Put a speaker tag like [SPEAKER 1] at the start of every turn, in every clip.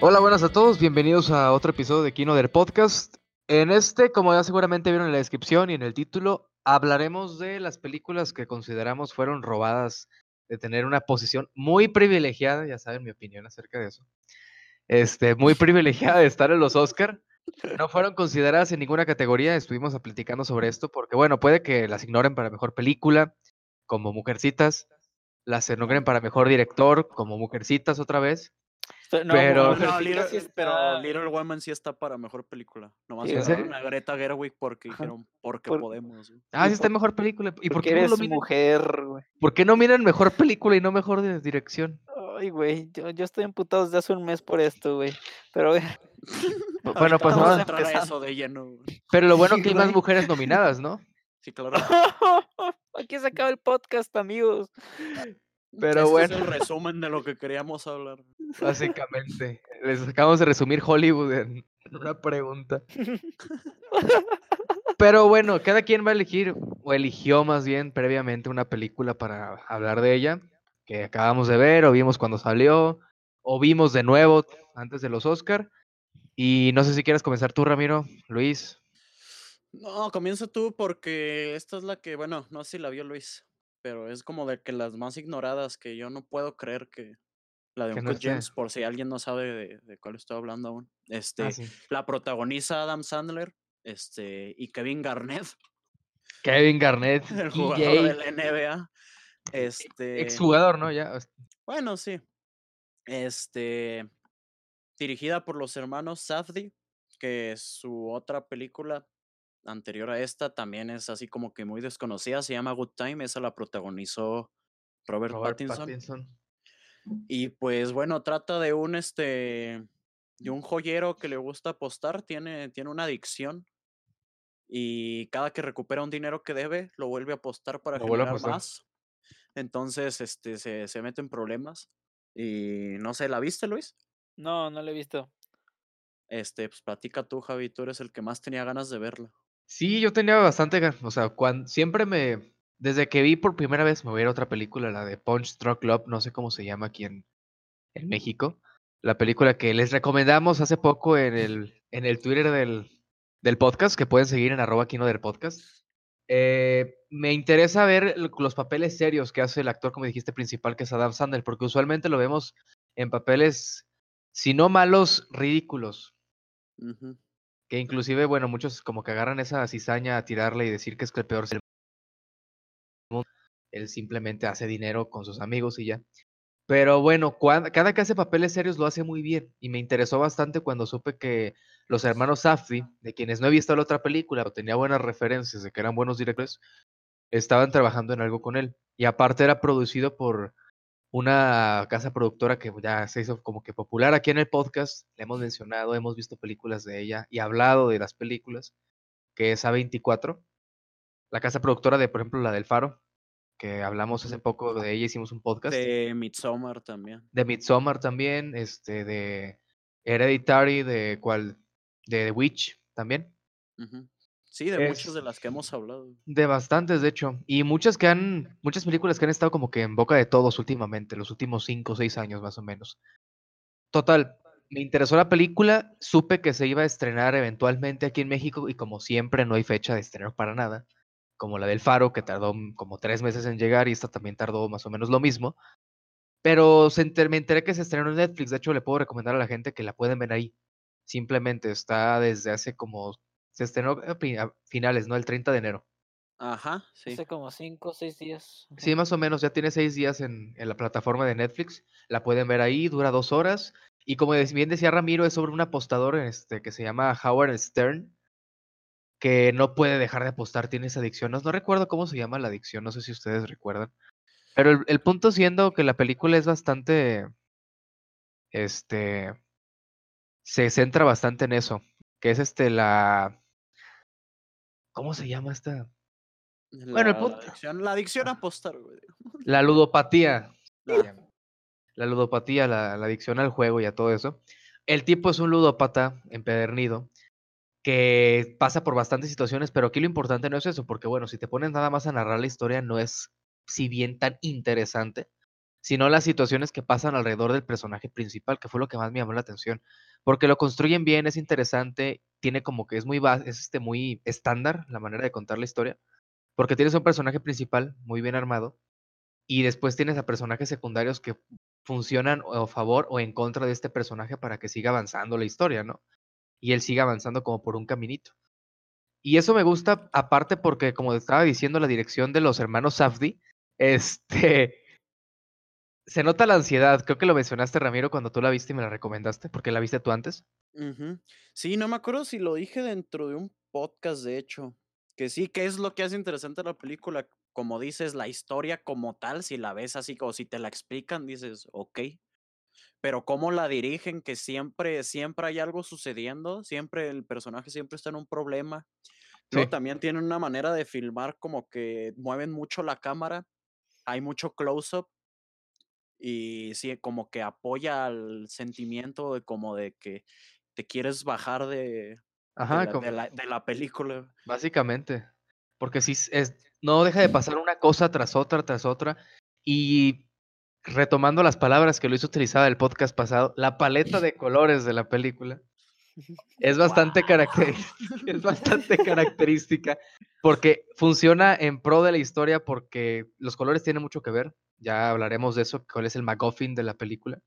[SPEAKER 1] Hola, buenas a todos, bienvenidos a otro episodio de Kino del Podcast. En este, como ya seguramente vieron en la descripción y en el título, hablaremos de las películas que consideramos fueron robadas de tener una posición muy privilegiada, ya saben mi opinión acerca de eso. Este, muy privilegiada de estar en los Oscar. No fueron consideradas en ninguna categoría, estuvimos platicando sobre esto porque bueno, puede que las ignoren para mejor película, como Mujercitas, las ignoren para mejor director, como Mujercitas otra vez,
[SPEAKER 2] no,
[SPEAKER 1] pero,
[SPEAKER 2] no, Little, pero Little Woman sí está para mejor película. Nomás
[SPEAKER 1] ¿En serio?
[SPEAKER 2] a Greta Gerwig porque dijeron, porque
[SPEAKER 3] Por-
[SPEAKER 2] podemos. güey.
[SPEAKER 1] Ah, sí está en mejor película. ¿Y por
[SPEAKER 3] Porque
[SPEAKER 1] qué, no
[SPEAKER 3] eres
[SPEAKER 1] lo miran,
[SPEAKER 3] mujer, güey.
[SPEAKER 1] por qué no miran mejor película y no mejor de dirección?
[SPEAKER 3] Ay, güey, yo, yo estoy emputado desde hace un mes por esto, güey. Pero, güey,
[SPEAKER 1] Bueno, pues
[SPEAKER 2] vamos entrar a eso de lleno. güey.
[SPEAKER 1] pero lo bueno que hay más mujeres nominadas, ¿no?
[SPEAKER 2] Sí, claro.
[SPEAKER 3] aquí se acaba el podcast, amigos.
[SPEAKER 1] Pero
[SPEAKER 2] Este
[SPEAKER 1] bueno,
[SPEAKER 2] Es el resumen de lo que queríamos hablar.
[SPEAKER 1] básicamente. Les acabamos de resumir Hollywood en en una pregunta. Pero bueno, cada quien va a elegir, o eligió más bien previamente una película para hablar de ella, que acabamos de ver, o vimos cuando salió, o vimos de nuevo antes de los Oscar. Y no sé si quieres comenzar tú, Ramiro, Luis.
[SPEAKER 2] No, comienza tú porque esta es la que, bueno, no sé si la vio Luis, pero es como de que las más ignoradas que yo no puedo creer que la de
[SPEAKER 1] Que no esté.
[SPEAKER 2] James, por si alguien no sabe de, de cuál estoy hablando aún. Este,
[SPEAKER 1] Ah, sí.
[SPEAKER 2] la protagoniza Adam Sandler, este, y Kevin Garnett,
[SPEAKER 1] Kevin Garnett,
[SPEAKER 2] el jugador
[SPEAKER 1] EJ,
[SPEAKER 2] de la NBA. Este,
[SPEAKER 1] exjugador, ¿no? Ya,
[SPEAKER 2] bueno, sí. Este, dirigida por los hermanos Safdie, que su otra película anterior a esta también es así como que muy desconocida, se llama Good Time, esa la protagonizó Robert,
[SPEAKER 1] Robert
[SPEAKER 2] Pattinson.
[SPEAKER 1] Pattinson.
[SPEAKER 2] Y pues bueno, trata de un este de un joyero que le gusta apostar, tiene, tiene una adicción. Y cada que recupera un dinero que debe, lo vuelve a apostar para
[SPEAKER 1] Lo
[SPEAKER 2] generar
[SPEAKER 1] apostar.
[SPEAKER 2] más. Entonces, este, se, se mete en problemas. Y no sé, ¿la viste, Luis?
[SPEAKER 3] No, no lo he visto.
[SPEAKER 2] Este, pues platica tú, Javi, tú eres el que más tenía ganas de verla.
[SPEAKER 1] Sí, yo tenía bastante, gan- o sea, cuando, siempre me, desde que vi por primera vez, me voy otra película, la de Punch Drunk Club, no sé cómo se llama aquí en, en México, la película que les recomendamos hace poco en el, en el Twitter del, del podcast, que pueden seguir en arroba Kino del podcast. Eh, me interesa ver los papeles serios que hace el actor, como dijiste, principal, que es Adam Sandler, porque usualmente lo vemos en papeles, si no malos, ridículos. Que inclusive, bueno, muchos como que agarran esa cizaña a tirarle y decir que es que el peor ser mundo. Él simplemente hace dinero con sus amigos y ya. Pero bueno, cada que hace papeles serios lo hace muy bien. Y me interesó bastante cuando supe que los hermanos Safdie, de quienes no he visto la otra película, pero tenía buenas referencias de que eran buenos directores, estaban trabajando en algo con él. Y aparte era producido por una casa productora que ya se hizo como que popular aquí en el podcast. Le hemos mencionado, hemos visto películas de ella y hablado de las películas, que es A24. La casa productora de, por ejemplo, la del Faro, que hablamos hace poco de ella, hicimos un podcast.
[SPEAKER 2] De Midsommar también.
[SPEAKER 1] De Midsommar también, este, de Hereditary, de cual, de The Witch también.
[SPEAKER 2] Sí, de muchas de las que hemos hablado.
[SPEAKER 1] De bastantes, de hecho. Y muchas que han, muchas películas que han estado como que en boca de todos últimamente, los últimos cinco o seis años más o menos. Total, me interesó la película, supe que se iba a estrenar eventualmente aquí en México y como siempre no hay fecha de estreno para nada, como la del Faro, que tardó como tres meses en llegar y esta también tardó más o menos lo mismo. Pero se enter- me enteré que se estrenó en Netflix, de hecho le puedo recomendar a la gente que la pueden ver ahí. Simplemente está desde hace como, se estrenó a finales, ¿no? El 30 de enero.
[SPEAKER 2] Ajá, sí.
[SPEAKER 3] Hace como cinco o seis días.
[SPEAKER 1] Sí, más o menos, ya tiene seis días en, en la plataforma de Netflix. La pueden ver ahí, dura dos horas. Y como bien decía Ramiro, es sobre un apostador este, que se llama Howard Stern, que no puede dejar de apostar, tiene esa adicción. No, no recuerdo cómo se llama la adicción, no sé si ustedes recuerdan. Pero el, el punto siendo que la película es bastante, este, se centra bastante en eso, que es este, la, ¿cómo se llama esta? Bueno, el
[SPEAKER 2] La
[SPEAKER 1] punto-
[SPEAKER 2] adicción, la adicción a apostar, güey.
[SPEAKER 1] La ludopatía. La ludopatía, la, la adicción al juego y a todo eso. El tipo es un ludópata empedernido que pasa por bastantes situaciones, pero aquí lo importante no es eso, porque bueno, si te pones nada más a narrar la historia, no es, si bien tan interesante, sino las situaciones que pasan alrededor del personaje principal, que fue lo que más me llamó la atención, porque lo construyen bien, es interesante, tiene como que es muy, es este, muy estándar la manera de contar la historia, porque tienes un personaje principal muy bien armado, y después tienes a personajes secundarios que funcionan a favor o en contra de este personaje para que siga avanzando la historia, ¿no? Y él siga avanzando como por un caminito. Y eso me gusta, aparte porque, como estaba diciendo, la dirección de los hermanos Safdi, este, se nota la ansiedad. Creo que lo mencionaste, Ramiro, cuando tú la viste y me la recomendaste, porque la viste tú antes.
[SPEAKER 2] Sí, no me acuerdo si lo dije dentro de un podcast, de hecho. Que sí, que es lo que hace interesante la película, como dices, la historia como tal, si la ves así o si te la explican, dices, ok. Pero cómo la dirigen, que siempre, siempre hay algo sucediendo, siempre el personaje siempre está en un problema. También tienen una manera de filmar como que mueven mucho la cámara, hay mucho close-up y sí, como que apoya al sentimiento de como de que te quieres bajar de, de, la, de la película.
[SPEAKER 1] Básicamente, porque sí es, no deja de pasar una cosa tras otra, tras otra. Y retomando las palabras que Luis utilizaba el podcast pasado, la paleta de colores de la película es bastante, es bastante característica porque funciona en pro de la historia porque los colores tienen mucho que ver. Ya hablaremos de eso, cuál es el MacGuffin de la película.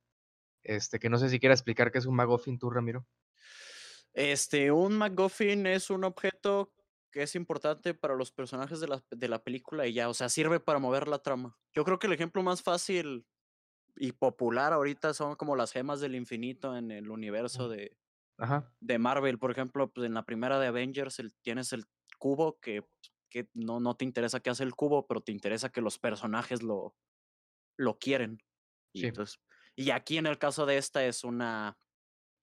[SPEAKER 1] Este, que no sé si quieres explicar qué es un MacGuffin tú, Ramiro.
[SPEAKER 2] Este, un MacGuffin es un objeto que es importante para los personajes de la, de la película y ya, o sea, sirve para mover la trama. Yo creo que el ejemplo más fácil y popular ahorita son como las gemas del infinito en el universo de, de Marvel. Por ejemplo, pues en la primera de Avengers el, tienes el cubo que, que no, no te interesa qué hace el cubo, pero te interesa que los personajes lo, lo quieren. Y, y aquí en el caso de esta es una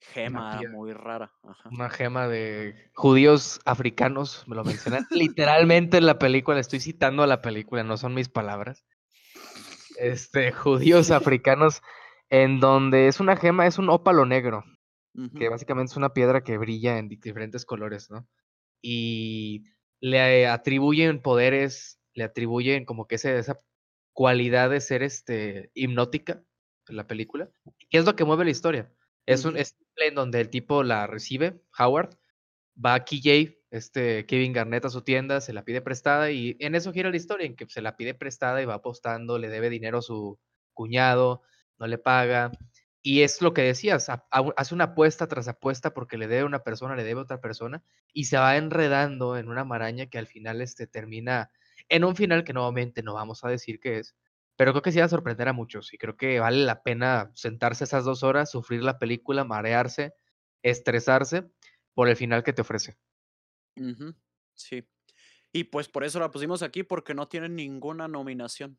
[SPEAKER 2] Gema muy rara.
[SPEAKER 1] Una gema de judíos africanos, me lo mencionan literalmente en la película, estoy citando a la película, no son mis palabras. Este, judíos africanos, en donde es una gema, es un ópalo negro, que básicamente es una piedra que brilla en diferentes colores, ¿no? Y le atribuyen poderes, le atribuyen como que esa cualidad de ser este, hipnótica en la película, que es lo que mueve la historia. Es un es en donde el tipo la recibe, Howard, va a KJ, este Kevin Garnett a su tienda, se la pide prestada y en eso gira la historia, en que se la pide prestada y va apostando, le debe dinero a su cuñado, no le paga. Y es lo que decías, hace una apuesta tras apuesta porque le debe a una persona, le debe a otra persona y se va enredando en una maraña que al final este, termina en un final que nuevamente no vamos a decir qué es, pero creo que sí va a sorprender a muchos y creo que vale la pena sentarse esas dos horas, sufrir la película, marearse, estresarse por el final que te ofrece.
[SPEAKER 2] Sí. Y pues por eso la pusimos aquí, porque no tiene ninguna nominación.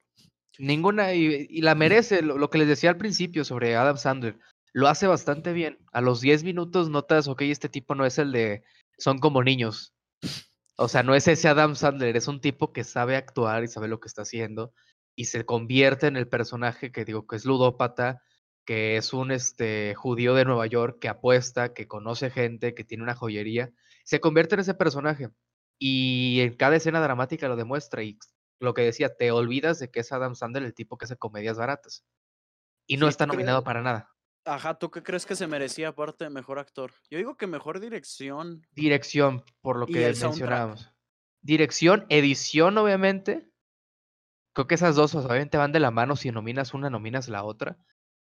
[SPEAKER 1] Ninguna, y, la merece, lo, que les decía al principio sobre Adam Sandler, lo hace bastante bien. A los 10 minutos notas, ok, este tipo no es el de, son como niños. O sea, no es ese Adam Sandler, es un tipo que sabe actuar y sabe lo que está haciendo y se convierte en el personaje que digo que es ludópata, que es un este, judío de Nueva York que apuesta, que conoce gente, que tiene una joyería, se convierte en ese personaje. Y en cada escena dramática lo demuestra. Y lo que decía, te olvidas de que es Adam Sandler el tipo que hace comedias baratas. Y no está nominado para nada.
[SPEAKER 2] Ajá, ¿tú qué crees que se merecía aparte de mejor actor? Yo digo que mejor dirección.
[SPEAKER 1] Dirección, por lo que mencionábamos. Dirección, edición, obviamente. Creo que esas dos obviamente van de la mano, si nominas una, nominas la otra,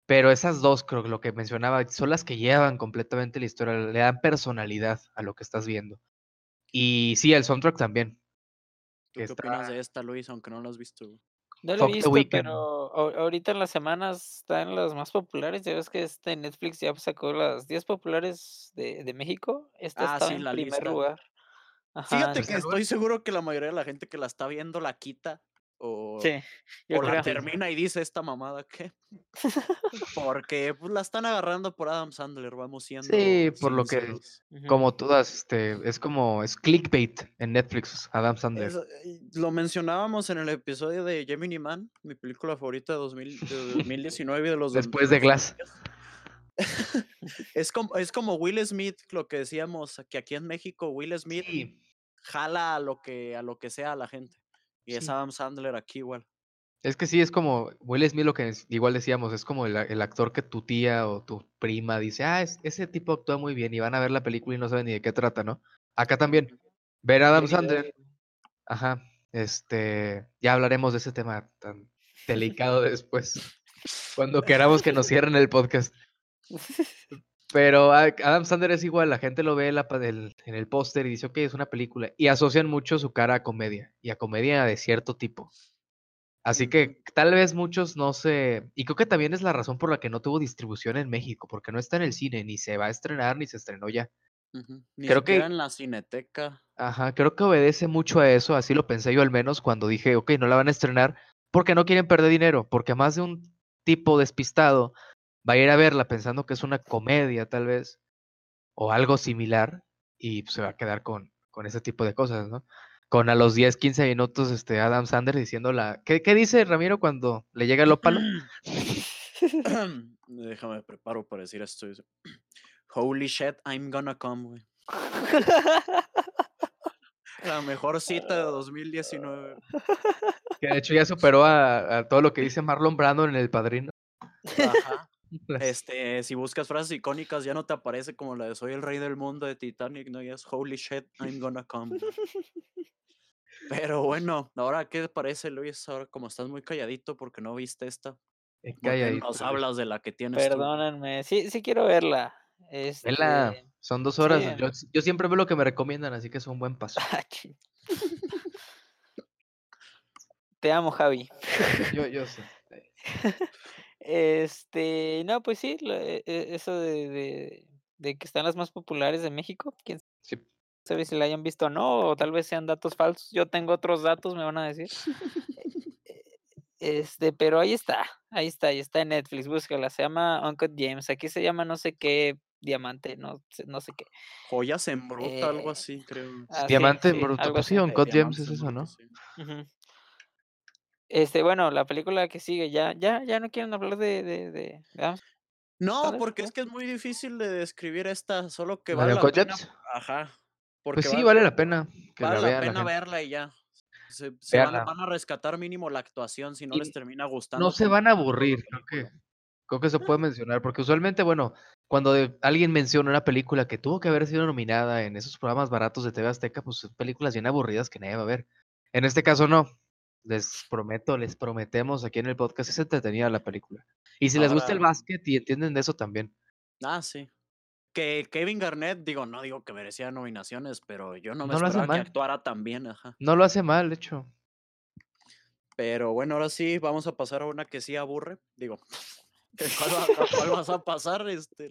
[SPEAKER 1] pero esas dos, creo que lo que mencionaba, son las que llevan completamente la historia, le dan personalidad a lo que estás viendo. Y sí, el soundtrack también.
[SPEAKER 2] ¿Qué opinas de esta, Luis, aunque no lo has visto?
[SPEAKER 3] No lo he visto, pero ahorita en las semanas están las más populares. Ya ves que este Netflix ya sacó las 10 populares de, de México. Esta ah, está en primer lugar.
[SPEAKER 2] Fíjate que estoy seguro que la mayoría de la gente que la está viendo la quita o,
[SPEAKER 3] sí,
[SPEAKER 2] la termina y dice esta mamada que porque pues, la están agarrando por Adam Sandler, vamos siendo.
[SPEAKER 1] Sí, por lo que como todas, este, es como es clickbait en Netflix, Adam Sandler.
[SPEAKER 2] lo mencionábamos en el episodio de Gemini Man, mi película favorita de, 2019 de los
[SPEAKER 1] Después de Glass.
[SPEAKER 2] es como es como Will Smith, lo que decíamos que aquí en México Will Smith jala a lo que a lo que sea a la gente. Y es Adam Sandler aquí igual.
[SPEAKER 1] Es que sí, es como Will Smith lo que igual decíamos, es como el, actor que tu tía o tu prima dice, ah, ese tipo actúa muy bien y van a ver la película y no saben ni de qué trata, ¿no? Acá también. Ver a Adam Sandler. Ajá. Este, ya hablaremos de ese tema tan delicado después, cuando queramos que nos cierren el podcast. Pero Adam Sandler es igual, la gente lo ve en el póster y dice, ok, es una película. Y asocian mucho su cara a comedia, y a comedia de cierto tipo. Así que tal vez muchos no se... Y creo que también es la razón por la que no tuvo distribución en México, porque no está en el cine, ni se va a estrenar, ni se estrenó ya.
[SPEAKER 2] Ni creo que en la cineteca.
[SPEAKER 1] Ajá, creo que obedece mucho a eso, así lo pensé yo al menos cuando dije, ok, no la van a estrenar porque no quieren perder dinero, porque más de un tipo despistado va a ir a verla pensando que es una comedia tal vez, o algo similar, y se va a quedar con, con ese tipo de cosas, ¿no? con a los 10, 15 minutos este Adam Sanders diciendo la... ¿Qué, qué dice Ramiro cuando le llega el ópalo?
[SPEAKER 2] Déjame preparo para decir esto. Holy shit, I'm gonna come, La mejor cita de 2019.
[SPEAKER 1] Que de hecho ya superó a, todo lo que dice Marlon Brando en El Padrino.
[SPEAKER 2] Ajá. Este, si buscas frases icónicas, ya no te aparece como la de Soy el rey del mundo de Titanic, no, ya es Holy shit, I'm gonna come. Pero bueno, ahora, ¿qué te parece, Luis? Ahora, como estás muy calladito porque no viste esta.
[SPEAKER 1] Eh, calladito.
[SPEAKER 2] Nos hablas de la que tienes.
[SPEAKER 3] Perdónenme, sí, sí quiero verla. Este...
[SPEAKER 1] Son dos horas. Yo, siempre veo lo que me recomiendan, así que es un buen paso. Ah,
[SPEAKER 3] te amo, Javi.
[SPEAKER 1] Yo, yo sé.
[SPEAKER 3] Este, no, pues sí, e, e, eso de, de, que están las más populares de México, quién sabe si la hayan visto o no, o tal vez sean datos falsos. Yo tengo otros datos, me van a decir. Este, pero ahí está, ahí está, ahí está en Netflix, búscala, se llama Uncut James, aquí se llama no sé qué diamante, no, no sé qué.
[SPEAKER 2] Joyas en bruta, algo eh, así, creo.
[SPEAKER 1] Ah, diamante en bruto, pues sí, Uncut James es eso, ¿no?
[SPEAKER 3] Este, bueno, la película que sigue, ya, ya, ya no quieren hablar de, de, de,
[SPEAKER 2] No, porque es que es muy difícil de describir esta, solo que vale la, pena. Ajá.
[SPEAKER 1] pues sí, vale, la pena.
[SPEAKER 2] Que vale la, pena verla y ya. Se, van, a rescatar mínimo la actuación si no les termina gustando.
[SPEAKER 1] No se van a aburrir, creo que, creo que se puede mencionar, porque usualmente, bueno, cuando alguien menciona una película que tuvo que haber sido nominada en esos programas baratos de TV Azteca, pues son películas bien aburridas que nadie va a ver. En este caso no, les prometo, les prometemos aquí en el podcast, es entretenida la película. Y si les gusta el básquet y entienden de eso también.
[SPEAKER 2] Ah, sí. Que Kevin Garnett, digo, no digo que merecía nominaciones, pero yo no me no esperaba que actuara tan bien, ajá.
[SPEAKER 1] No lo hace mal, de hecho.
[SPEAKER 2] Pero bueno, ahora sí, vamos a pasar a una que sí aburre. Digo, ¿cuál, vas a pasar, este,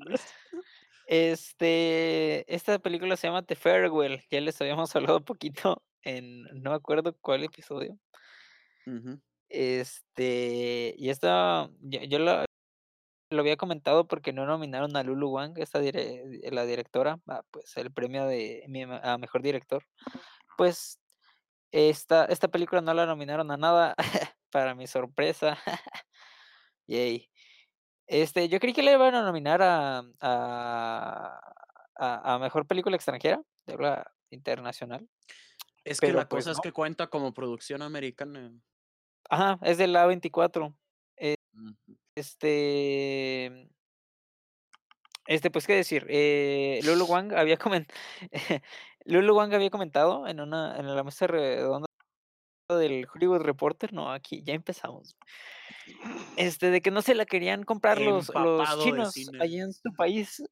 [SPEAKER 3] Este, esta película se llama The Farewell, ya les habíamos hablado un poquito en, no me acuerdo cuál episodio, este, y esta, yo, lo, había comentado porque no nominaron a Lulu Wang, esta la directora, pues el premio de a mejor director. Pues esta, esta película no la nominaron a nada, para mi sorpresa. Yay. Este, yo creí que le iban a nominar a, a, a, mejor película extranjera, de habla internacional.
[SPEAKER 2] Es que la pues cosa es que cuenta como producción americana.
[SPEAKER 3] Ajá, es del A24. Eh, este. Este, pues qué decir, eh, Lulu Wang había comentado, Lulu Wang había comentado en una, en la mesa redonda del Hollywood Reporter, no, aquí ya empezamos. Este, de que no se la querían comprar los, los chinos allá en su país.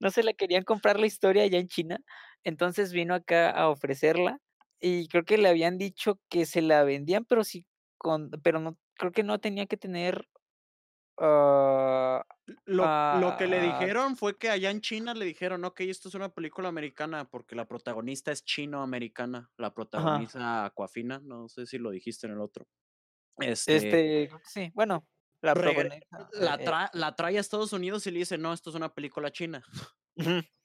[SPEAKER 3] no se la querían comprar la historia allá en China. Entonces vino acá a ofrecerla y creo que le habían dicho que se la vendían, pero sí, con, pero no, creo que no tenía que tener... Uh,
[SPEAKER 2] lo, que le dijeron fue que allá en China le dijeron, ok, esto es una película americana porque la protagonista es chino-americana, la protagonista Aquafina, no sé si lo dijiste en el otro.
[SPEAKER 3] Este, este sí, bueno, la,
[SPEAKER 2] la, eh la trae a Estados Unidos y le dice, no, esto es una película china.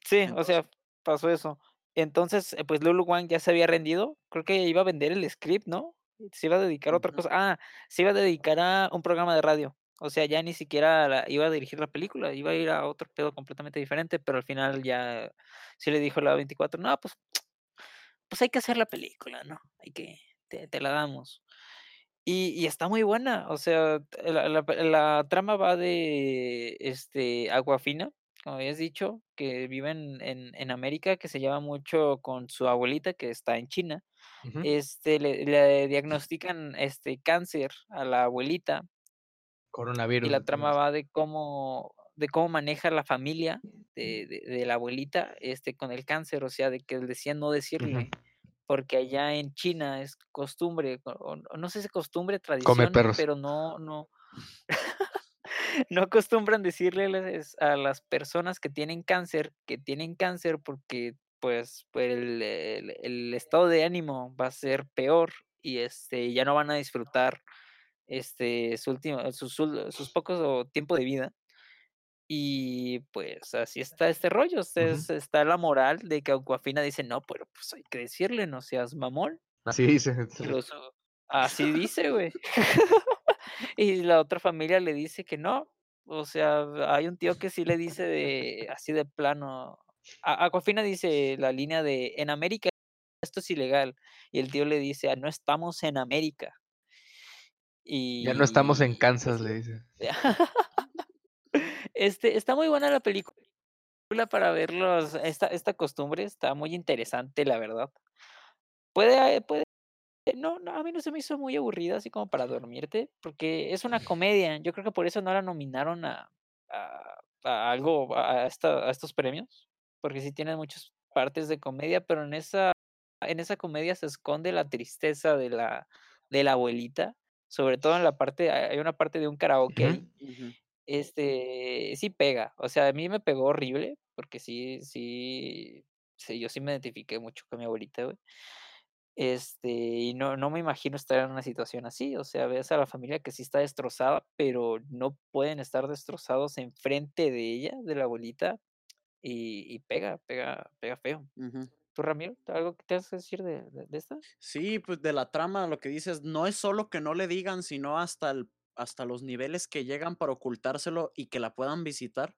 [SPEAKER 3] Sí, o sea, pasó eso. Entonces, eh, pues Lulu Wang ya se había rendido. Creo que iba a vender el script, ¿no? Se iba a dedicar a otra cosa. Ah, se iba a dedicar a un programa de radio. O sea, ya ni siquiera iba a dirigir la película, iba a ir a otro pedo completamente diferente, pero al final ya sí le dijo la 24, no, pues, pues hay que hacer la película, ¿no? Hay que, te, la damos. Y, y está muy buena, o sea, la, la, la trama va de este Aquafina, como habías dicho, que vive en, en, América, que se lleva mucho con su abuelita, que está en China. Uh -huh. Este le, le, diagnostican este cáncer a la abuelita.
[SPEAKER 1] Coronavirus.
[SPEAKER 3] Y la trama va de cómo, de cómo maneja la familia de, de, de, la abuelita este, con el cáncer, o sea, de que decían no decirle. Uh -huh porque allá en China es costumbre, o, no sé si costumbre, tradición, pero no, no, no acostumbran decirles a las personas que tienen cáncer que tienen cáncer porque pues, pues el, el, el, estado de ánimo va a ser peor y este ya no van a disfrutar este su último, sus, sus pocos o tiempo de vida. Y pues así está este rollo, uh -huh. está la moral de que Aquafina dice, no, pero pues hay que decirle, no seas mamón.
[SPEAKER 1] Así dice.
[SPEAKER 3] Los, así dice, güey. y la otra familia le dice que no. O sea, hay un tío que sí le dice de así de plano. A Aquafina dice la línea de en América esto es ilegal. Y el tío le dice, no estamos en América. Y...
[SPEAKER 1] Ya no estamos en Kansas, le dice.
[SPEAKER 3] Este, está muy buena la película para verlos. Esta, esta costumbre está muy interesante, la verdad. Puede, puede. No, no, a mí no se me hizo muy aburrida, así como para dormirte, porque es una comedia. Yo creo que por eso no la nominaron a, a, a algo, a, esta, a estos premios, porque sí tienen muchas partes de comedia, pero en esa, en esa comedia se esconde la tristeza de la, de la abuelita, sobre todo en la parte, hay una parte de un karaoke uh -huh. este, sí pega, o sea, a mí me pegó horrible, porque sí, sí, sí yo sí me identifiqué mucho con mi abuelita, güey. Este, y no, no me imagino estar en una situación así, o sea, ves a la familia que sí está destrozada, pero no pueden estar destrozados enfrente de ella, de la abuelita, y, y pega, pega, pega feo. Uh -huh. ¿Tú, Ramiro, algo que te has que decir de, de, de, esta?
[SPEAKER 2] Sí, pues de la trama, lo que dices, no es solo que no le digan, sino hasta el hasta los niveles que llegan para ocultárselo y que la puedan visitar,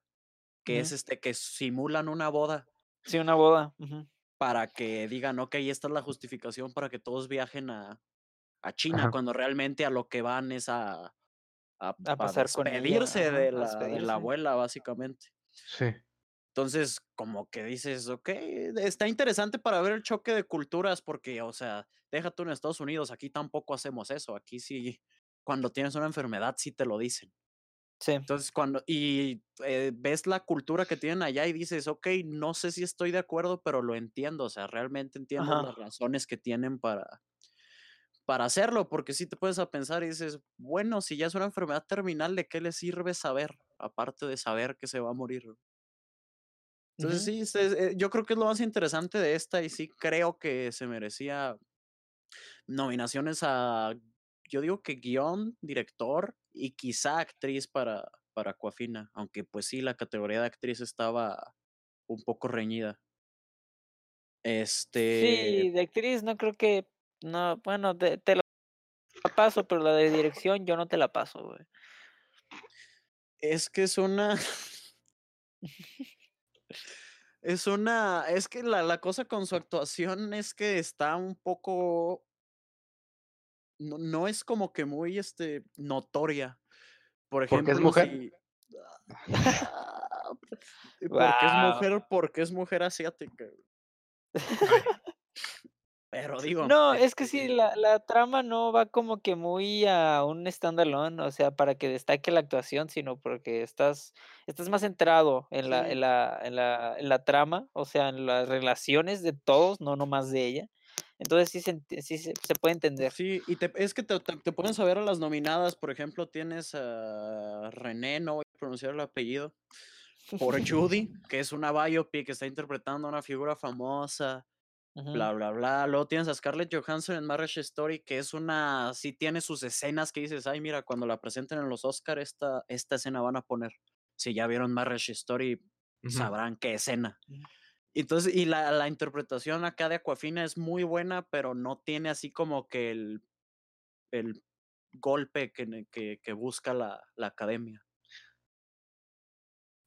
[SPEAKER 2] que uh -huh. es este, que simulan una boda.
[SPEAKER 3] Sí, una boda. Uh -huh.
[SPEAKER 2] Para que digan, ok, esta es la justificación para que todos viajen a, a China, Ajá. cuando realmente a lo que van es a, a,
[SPEAKER 3] a pasar
[SPEAKER 2] con despedirse
[SPEAKER 3] ella,
[SPEAKER 2] de, la, de la abuela, básicamente.
[SPEAKER 1] Sí.
[SPEAKER 2] Entonces, como que dices, ok, está interesante para ver el choque de culturas, porque, o sea, déjate en Estados Unidos, aquí tampoco hacemos eso, aquí sí cuando tienes una enfermedad sí te lo dicen.
[SPEAKER 3] Sí.
[SPEAKER 2] Entonces, cuando, y eh, ves la cultura que tienen allá y dices, ok, no sé si estoy de acuerdo, pero lo entiendo, o sea, realmente entiendo
[SPEAKER 3] Ajá.
[SPEAKER 2] las razones que tienen para, para hacerlo, porque si te puedes a pensar y dices, bueno, si ya es una enfermedad terminal, ¿de qué le sirve saber? Aparte de saber que se va a morir. Entonces, sí, eh, yo creo que es lo más interesante de esta y sí creo que se merecía nominaciones a yo digo que guion, director y quizá actriz para, para Aquafina, aunque pues sí, la categoría de actriz estaba un poco reñida. Este.
[SPEAKER 3] Sí, de actriz no creo que. No, bueno, te, te la paso, pero la de dirección yo no te la paso, güey.
[SPEAKER 2] Es que es una. es una. Es que la, la cosa con su actuación es que está un poco no, no es como que muy este, notoria. Por ejemplo,
[SPEAKER 1] ¿Porque es mujer?
[SPEAKER 2] Si... porque es mujer, porque es mujer asiática. Pero digo.
[SPEAKER 3] No, es que sí,
[SPEAKER 2] este
[SPEAKER 3] la, la trama no va como que muy a un standalone, o sea, para que destaque la actuación, sino porque estás, estás más centrado en la,
[SPEAKER 2] Sí.
[SPEAKER 3] en la, en la, en la trama, o sea, en las relaciones de todos, no nomás de ella. Entonces sí se, sí se, se puede entender.
[SPEAKER 2] Sí, y te- es que te, te, te pones a ver a las nominadas, por ejemplo, tienes a René, no voy a pronunciar el apellido, por Judy, que es una biopic que está interpretando a una figura famosa, bla, bla, bla. Luego tienes a Scarlett Johansson en Marriage Story, que es una, sí tiene sus escenas que dices, ay, mira, cuando la presenten en los Oscars, esta, esta escena van a poner. Si ya vieron Marriage Story, sabrán qué escena. Entonces, y la, la interpretación acá de Aquafina es muy buena, pero no tiene así como que el, el golpe que, que, que busca la, la academia.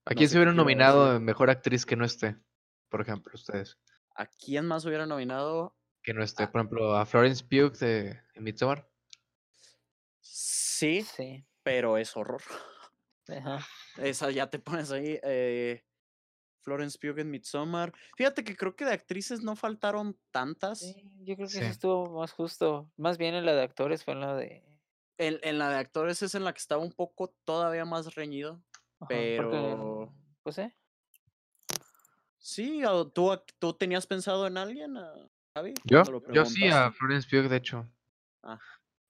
[SPEAKER 1] ¿A quién se hubieran nominado mejor actriz que no esté? Por ejemplo, ustedes.
[SPEAKER 2] ¿A quién más hubiera nominado?
[SPEAKER 1] Que no esté. Por ejemplo, a Florence Pugh de Midsommar.
[SPEAKER 2] Sí,
[SPEAKER 3] Sí.
[SPEAKER 2] pero es horror.
[SPEAKER 3] Ajá.
[SPEAKER 2] Esa ya te pones ahí. Eh, Florence Pugh en Midsommar. Fíjate que creo que de actrices no faltaron tantas.
[SPEAKER 3] Sí, yo creo que
[SPEAKER 1] Sí.
[SPEAKER 3] sí estuvo más justo. Más bien en la de actores fue en la de.
[SPEAKER 2] En, en la de actores es en la que estaba un poco todavía más reñido.
[SPEAKER 3] Ajá, porque,
[SPEAKER 2] Pero-
[SPEAKER 3] Pues eh.
[SPEAKER 2] Sí, o ¿tú, tú tenías pensado en alguien, ah, Javi?
[SPEAKER 1] Yo, yo sí, a? Florence Pugh, de hecho.
[SPEAKER 2] Ah.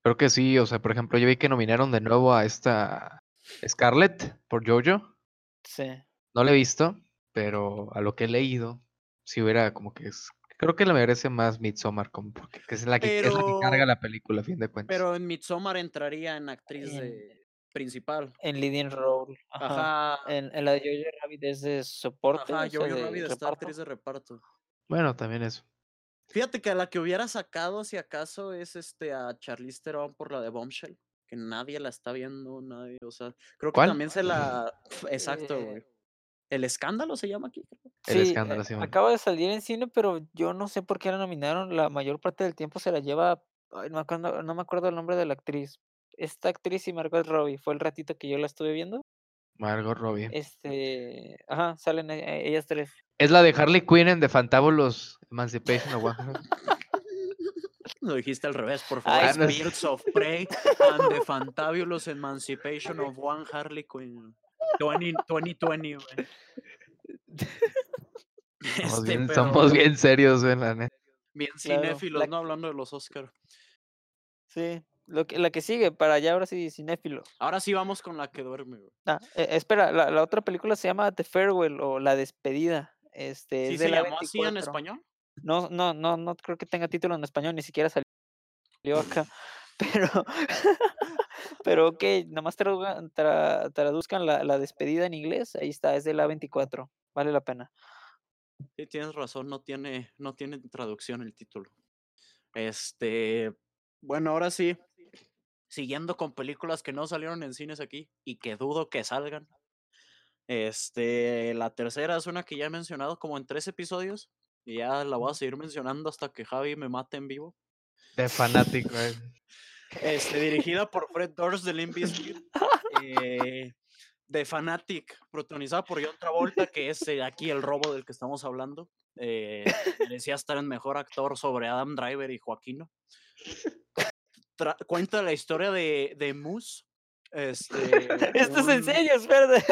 [SPEAKER 1] Creo que sí, o sea, por ejemplo, yo vi que nominaron de nuevo a esta Scarlett por Jojo.
[SPEAKER 3] Sí.
[SPEAKER 1] No la he visto, pero a lo que he leído, si hubiera como que es. Creo que le merece más Midsommar, como porque que es la que, es la que carga la película, a fin de cuentas.
[SPEAKER 2] Pero en Midsommar entraría en actriz
[SPEAKER 3] En-
[SPEAKER 2] de principal.
[SPEAKER 3] En leading role. Ajá.
[SPEAKER 2] Ajá.
[SPEAKER 3] En, en la de Jojo Rabbit es de soporte.
[SPEAKER 2] Ajá, Jojo Rabbit está
[SPEAKER 3] reparto.
[SPEAKER 2] actriz de reparto.
[SPEAKER 1] Bueno, también eso.
[SPEAKER 2] Fíjate que a la que hubiera sacado, si acaso, es este a Charlize Theron por la de Bombshell. Que nadie la está viendo, nadie. O sea, creo que
[SPEAKER 1] ¿Cuál?
[SPEAKER 2] también se la. Exacto,
[SPEAKER 3] Eh,
[SPEAKER 2] güey. El escándalo se llama aquí. creo.
[SPEAKER 1] El
[SPEAKER 3] Sí,
[SPEAKER 1] escándalo,
[SPEAKER 3] eh,
[SPEAKER 1] Simón.
[SPEAKER 3] acaba de salir en cine, pero yo no sé por qué la nominaron. La mayor parte del tiempo se la lleva. ay, no, me acuerdo, no me acuerdo el nombre de la actriz. Esta actriz y Margot Robbie fue el ratito que yo la estuve viendo.
[SPEAKER 1] Margot Robbie.
[SPEAKER 3] Este, ajá, salen e- ellas tres.
[SPEAKER 1] Es la de Harley Quinn en The Fantabulous Emancipation of One.
[SPEAKER 2] Lo dijiste al revés, por favor.
[SPEAKER 3] Ay,
[SPEAKER 1] no
[SPEAKER 2] Birds of Prey and the Fantabulous Emancipation of One Harley Quinn. 20, 2020, güey.
[SPEAKER 1] Somos,
[SPEAKER 2] Este,
[SPEAKER 1] bien,
[SPEAKER 2] pero
[SPEAKER 1] somos bien serios, güey, la neta.
[SPEAKER 2] bien
[SPEAKER 3] Claro,
[SPEAKER 2] cinéfilos,
[SPEAKER 3] la-
[SPEAKER 2] no hablando de los Oscar.
[SPEAKER 3] Sí, lo que, la que sigue, para allá ahora sí, cinéfilo.
[SPEAKER 2] Ahora sí vamos con la que duerme, güey.
[SPEAKER 3] Ah, eh, espera, la, la otra película se llama The Farewell o La Despedida. Este,
[SPEAKER 2] ¿Sí
[SPEAKER 3] es de
[SPEAKER 2] se
[SPEAKER 3] la
[SPEAKER 2] llamó así en
[SPEAKER 3] 24.
[SPEAKER 2] español?
[SPEAKER 3] No, no, no, no creo que tenga título en español, ni siquiera salió acá. Pero, pero ok, nomás traduzcan, tra- traduzcan la, la despedida en inglés, ahí está, es de la 24, vale la pena.
[SPEAKER 2] Sí, tienes razón, no tiene, no tiene traducción el título. Este, bueno, ahora sí, siguiendo con películas que no salieron en cines aquí y que dudo que salgan. Este, la tercera es una que ya he mencionado como en tres episodios y ya la voy a seguir mencionando hasta que Javi me mate en vivo.
[SPEAKER 1] De fanático, güey.
[SPEAKER 2] Este, dirigida por Fred Durst de Limp Bizkit, eh, de Fanatic, protagonizada por John Travolta, que es eh, aquí el robo del que estamos hablando. Eh, merecía estar en mejor actor sobre Adam Driver y Joaquino. Tra- cuenta la historia de, de Moose. Este,
[SPEAKER 3] Esto es en serio, espérate.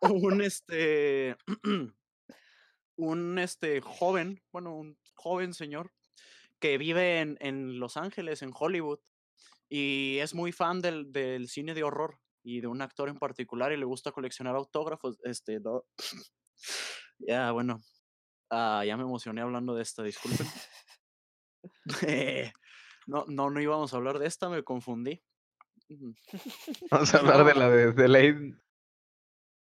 [SPEAKER 2] un este un este joven, bueno, un joven señor que vive en, en Los Ángeles, en Hollywood, y es muy fan del, del cine de horror y de un actor en particular y le gusta coleccionar autógrafos. Este, no- ya, bueno, ah, ya me emocioné hablando de esta, disculpen. No, no, no íbamos a hablar de esta, me confundí. Mm.
[SPEAKER 1] Vamos a hablar de la de, de Lady.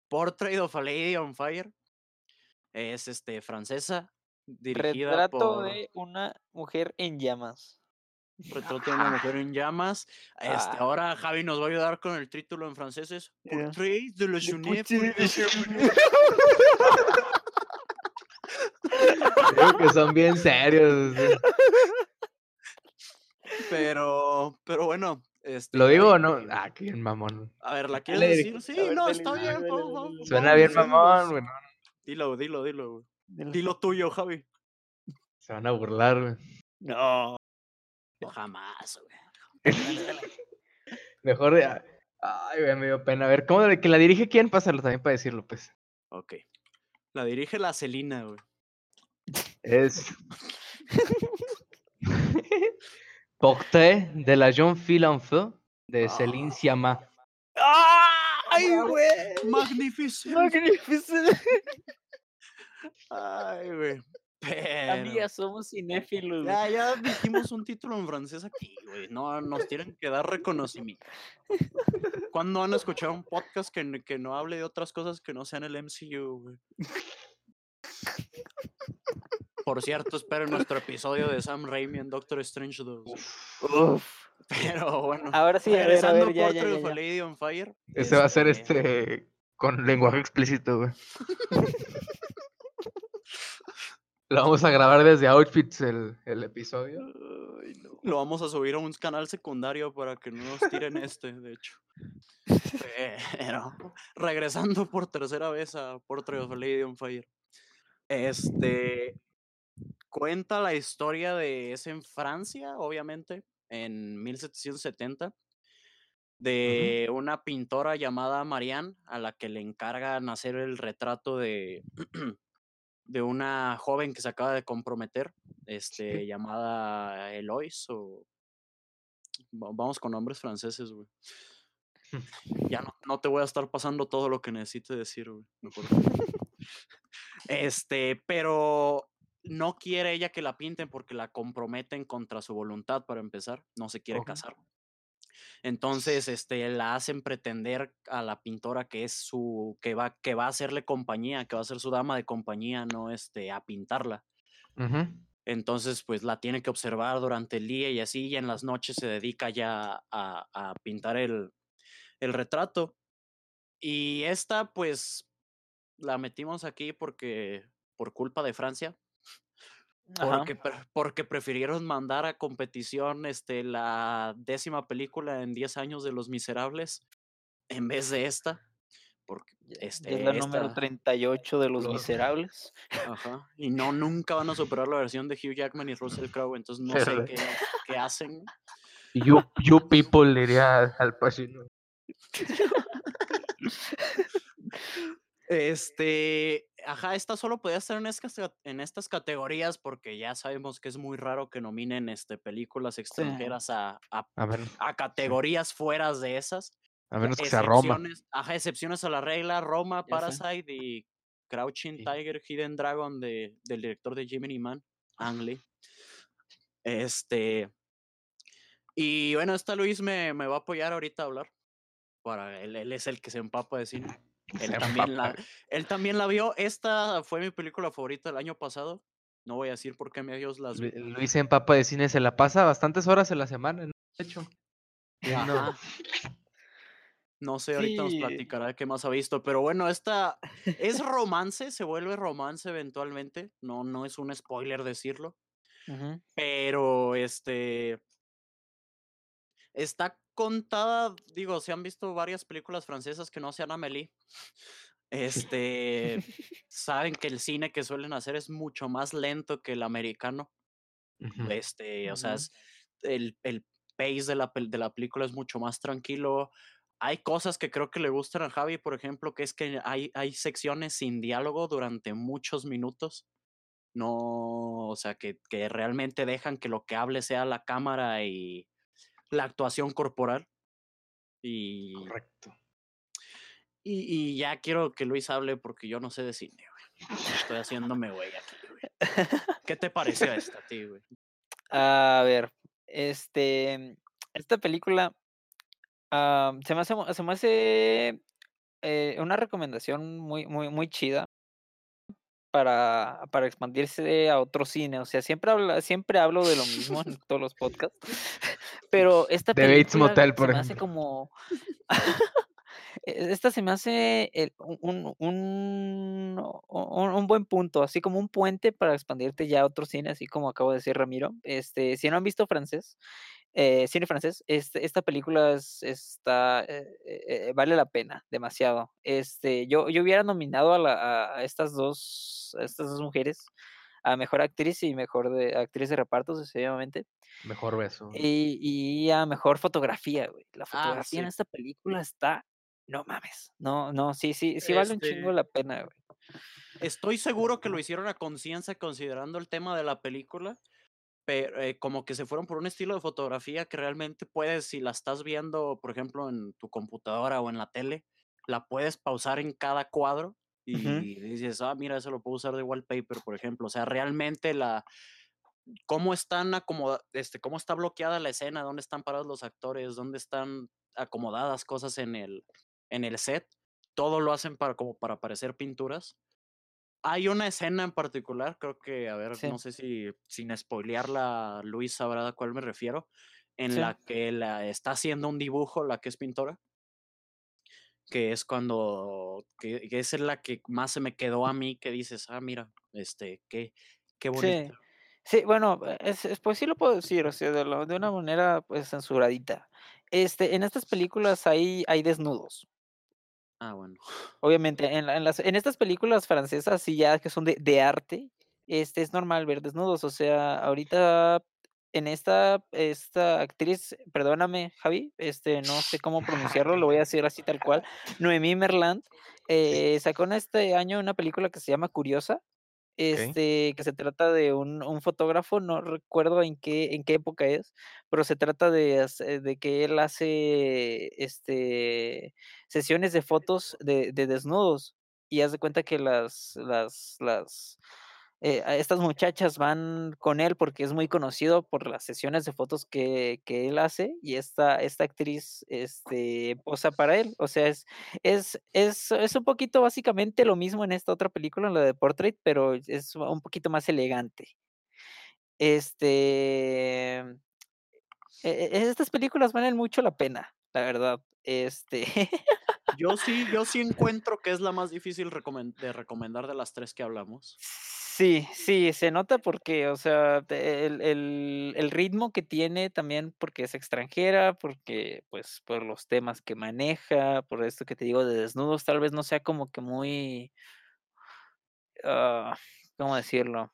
[SPEAKER 2] Portrait of a Lady on Fire. Es este francesa, dirigida
[SPEAKER 3] Retrato
[SPEAKER 2] por
[SPEAKER 3] de una mujer en llamas.
[SPEAKER 2] Retrato de una mujer en llamas. Este,
[SPEAKER 3] Ah.
[SPEAKER 2] ahora Javi nos va a ayudar con el título en francés. Es. Portrait de la Furieuse.
[SPEAKER 1] Creo que son bien serios.
[SPEAKER 2] Pero, pero bueno. Este,
[SPEAKER 1] ¿Lo digo o no? Ah, qué bien mamón.
[SPEAKER 2] A ver, ¿la quieres decir? Sí,
[SPEAKER 3] ver,
[SPEAKER 2] no, está bien.
[SPEAKER 1] Suena bien mamón, güey.
[SPEAKER 2] Dilo, dilo, dilo. güey.
[SPEAKER 3] Dilo.
[SPEAKER 2] Dilo tuyo, Javi.
[SPEAKER 1] Se van a burlar, güey.
[SPEAKER 3] No.
[SPEAKER 2] Jamás, güey.
[SPEAKER 1] Mejor de. Ay, güey, me dio pena. A ver, ¿cómo de que la dirige quién? Pásalo también para decirlo, pues.
[SPEAKER 2] Ok. La dirige la Celina, güey.
[SPEAKER 1] Es. Portrait de la jeune fille en feu de Céline Sciamma.
[SPEAKER 3] ¡Ay, güey!
[SPEAKER 2] Magnífico.
[SPEAKER 3] Magnífico.
[SPEAKER 2] Ay, güey. Pero...
[SPEAKER 3] Amigas, somos cinéfilos. güey.
[SPEAKER 2] Ya, ya dijimos un título en francés aquí, güey. No, nos tienen que dar reconocimiento. ¿Cuándo han escuchado un podcast que, que no hable de otras cosas que no sean el MCU, güey? Por cierto, esperen nuestro episodio de Sam Raimi en Doctor Strange 2.
[SPEAKER 3] Uf.
[SPEAKER 2] Pero bueno.
[SPEAKER 3] Ahora sí, a ver, a
[SPEAKER 2] regresando
[SPEAKER 3] ver, ya, ya,
[SPEAKER 2] Portrait
[SPEAKER 3] ya,
[SPEAKER 2] of a
[SPEAKER 3] ya.
[SPEAKER 2] Lady on Fire.
[SPEAKER 1] Ese va a ser
[SPEAKER 2] este,
[SPEAKER 1] este. Con lenguaje explícito, güey. Lo vamos a grabar desde Outfits el, el episodio.
[SPEAKER 2] Lo vamos a subir a un canal secundario para que no nos tiren este, de hecho. Pero, regresando por tercera vez a Portrait of a Lady on Fire. Este cuenta la historia de es en Francia, obviamente, en 1770, de una pintora llamada Marianne, a la que le encargan hacer el retrato de, de una joven que se acaba de comprometer, este, llamada Eloise, o vamos con nombres franceses, güey. Ya no, no, te voy a estar pasando todo lo que necesite decir, güey. Este, pero no quiere ella que la pinten porque la comprometen contra su voluntad para empezar, no se quiere casar. Entonces, este, la hacen pretender a la pintora que es su, que va, que va a hacerle compañía, que va a ser su dama de compañía, no este, a pintarla. Entonces, pues la tiene que observar durante el día y así, y en las noches se dedica ya a, a pintar el, el retrato. Y esta, pues, la metimos aquí porque, por culpa de Francia, porque, porque, prefirieron mandar a competición este, la décima película en 10 años de Los Miserables en vez de esta. Porque este,
[SPEAKER 3] es la número 38 de Los Miserables.
[SPEAKER 2] Ajá. Y no, nunca van a superar la versión de Hugh Jackman y Russell Crowe, entonces no sé qué, qué hacen.
[SPEAKER 1] You, you people diría al Pacino.
[SPEAKER 2] Este, ajá, esta solo podía estar en estas, en estas categorías porque ya sabemos que es muy raro que nominen este, películas extranjeras a, a, a, categorías fuera de esas.
[SPEAKER 1] A menos que sea Roma.
[SPEAKER 2] Ajá, excepciones a la regla, Roma, Parasite y Crouching Tiger, Hidden Dragon de, del director de Jiminy Man, Ang Lee. Este, y bueno, esta Luis me, me va a apoyar ahorita a hablar. Para él, él es el que se empapa de cine. Él también, la, él también la vio. Esta fue mi película favorita del año pasado. No voy a decir por qué medios las vi.
[SPEAKER 1] Luis en Papa de Cine se la pasa bastantes horas en la semana, ¿no? De hecho.
[SPEAKER 2] No. no sé, ahorita nos platicará qué más ha visto, pero bueno, esta es romance, se vuelve romance eventualmente. No, no es un spoiler decirlo. Pero este está contada, digo, se han visto varias películas francesas que no sean Amélie. Este, saben que el cine que suelen hacer es mucho más lento que el americano. Este, o sea, el, el pace de la, de la película es mucho más tranquilo. Hay cosas que creo que le gustan a Javi, por ejemplo, que es que hay, hay secciones sin diálogo durante muchos minutos. No, o sea, que, que realmente dejan que lo que hable sea la cámara y, la actuación corporal. Y,
[SPEAKER 1] Correcto.
[SPEAKER 2] Y, y, ya quiero que Luis hable porque yo no sé de cine, güey. Estoy haciéndome güey aquí, güey. ¿Qué te pareció esta, tío, güey?
[SPEAKER 3] A ver, este, esta película se me hace, se me hace eh, una recomendación muy, muy, muy chida para, para expandirse a otro cine. O sea, siempre, habla, siempre hablo de lo mismo en todos los podcasts. Pero esta
[SPEAKER 1] película Motel,
[SPEAKER 3] por se me hace como. E, esta se me hace un, un, un, buen punto, así como un puente para expandirte ya a otro cine, así como acabo de decir Ramiro. Este, si no han visto francés, eh, cine francés, este, esta película es, está, eh, eh, vale la pena demasiado. Este, yo, yo hubiera nominado a, la, a estas, dos, estas dos mujeres a mejor actriz y mejor de, actriz de reparto, sencillamente.
[SPEAKER 1] Mejor beso.
[SPEAKER 3] Y, y a mejor fotografía, güey. La ah, fotografía en esta película está, no mames. No, no, sí, sí, sí vale un chingo este la pena, güey.
[SPEAKER 2] Estoy seguro que lo hicieron a conciencia considerando el tema de la película pero eh, como que se fueron por un estilo de fotografía que realmente puedes, si la estás viendo, por ejemplo, en tu computadora o en la tele, la puedes pausar en cada cuadro y dices, ah, mira, eso lo puedo usar de wallpaper, por ejemplo. O sea, realmente la cómo están acomodadas, este, cómo está bloqueada la escena, dónde están parados los actores, dónde están acomodadas cosas en el, en el set, todo lo hacen para como para parecer pinturas hay una escena en particular, creo que, a ver, no sé si sin spoilearla, Luis sabrá a cuál me refiero, en la que la, está haciendo un dibujo, la que es pintora, que es cuando, que, es la que más se me quedó a mí, que dices, ah, mira, este, qué, Qué bonito.
[SPEAKER 3] sí, bueno, es, es- pues sí lo puedo decir, o sea, de, la- de una manera pues censuradita. Este, en estas películas hay, hay desnudos.
[SPEAKER 2] Ah, bueno.
[SPEAKER 3] Obviamente, en, la- en las, en estas películas francesas, sí, ya que son de, de arte, este, es normal ver desnudos. O sea, ahorita en esta, esta actriz, perdóname, Javi, este, no sé cómo pronunciarlo, lo voy a decir así tal cual, Noemí Merland, eh, sacó en este año una película que se llama Curiosa, este, que se trata de un, un fotógrafo, no recuerdo en qué, en qué época es, pero se trata de, hace- de que él hace este, sesiones de fotos de, de desnudos y haz de cuenta que las, las, las, eh, estas muchachas van con él porque es muy conocido por las sesiones de fotos que, que él hace y esta, esta actriz este, posa para él. O sea, es, es, es, es un poquito básicamente lo mismo en esta otra película, en la de Portrait, pero es un poquito más elegante. Este, e- e- estas películas valen mucho la pena, la verdad. Este,
[SPEAKER 2] Yo sí, yo sí encuentro que es la más difícil de recomendar de las tres que hablamos.
[SPEAKER 3] Sí, sí, se nota porque, o sea, el, el- el ritmo que tiene también porque es extranjera, porque, pues, por los temas que maneja, por esto que te digo de desnudos, tal vez no sea como que muy, ah, ¿cómo decirlo?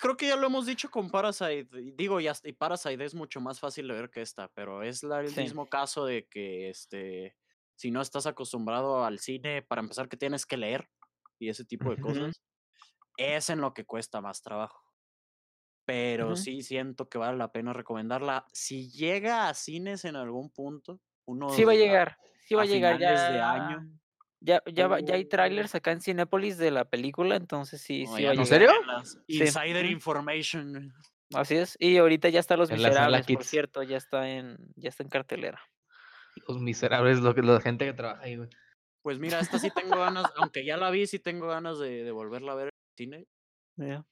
[SPEAKER 2] Creo que ya lo hemos dicho con Parasite. Digo, y, hasta- y Parasite es mucho más fácil de ver que esta, pero es la- el
[SPEAKER 3] Sí.
[SPEAKER 2] mismo caso de que este, si no estás acostumbrado al cine, para empezar que tienes que leer y ese tipo de cosas, es en lo que cuesta más trabajo. Pero
[SPEAKER 3] Ujú.
[SPEAKER 2] sí siento que vale la pena recomendarla. Si llega a cines en algún punto, unos
[SPEAKER 3] Sí va a llegar, sí va a
[SPEAKER 2] a
[SPEAKER 3] llegar
[SPEAKER 2] finales de
[SPEAKER 3] ya.
[SPEAKER 2] año.
[SPEAKER 3] Ya, ya, va- ya hay
[SPEAKER 2] Uh.
[SPEAKER 3] trailers acá en Cinépolis de la película, entonces sí,
[SPEAKER 2] no,
[SPEAKER 3] sí
[SPEAKER 2] ya
[SPEAKER 3] va a
[SPEAKER 1] ¿En serio?
[SPEAKER 3] Sí,
[SPEAKER 2] Insider information.
[SPEAKER 3] Así es. Y ahorita ya está Los
[SPEAKER 1] En
[SPEAKER 3] Miserables, por cierto, ya está en, ya está en cartelera.
[SPEAKER 1] Los miserables, lo que, la gente que trabaja ahí, güey.
[SPEAKER 2] Pues mira, esta sí tengo ganas, aunque ya la vi, sí tengo ganas de, de volverla a ver en el cine.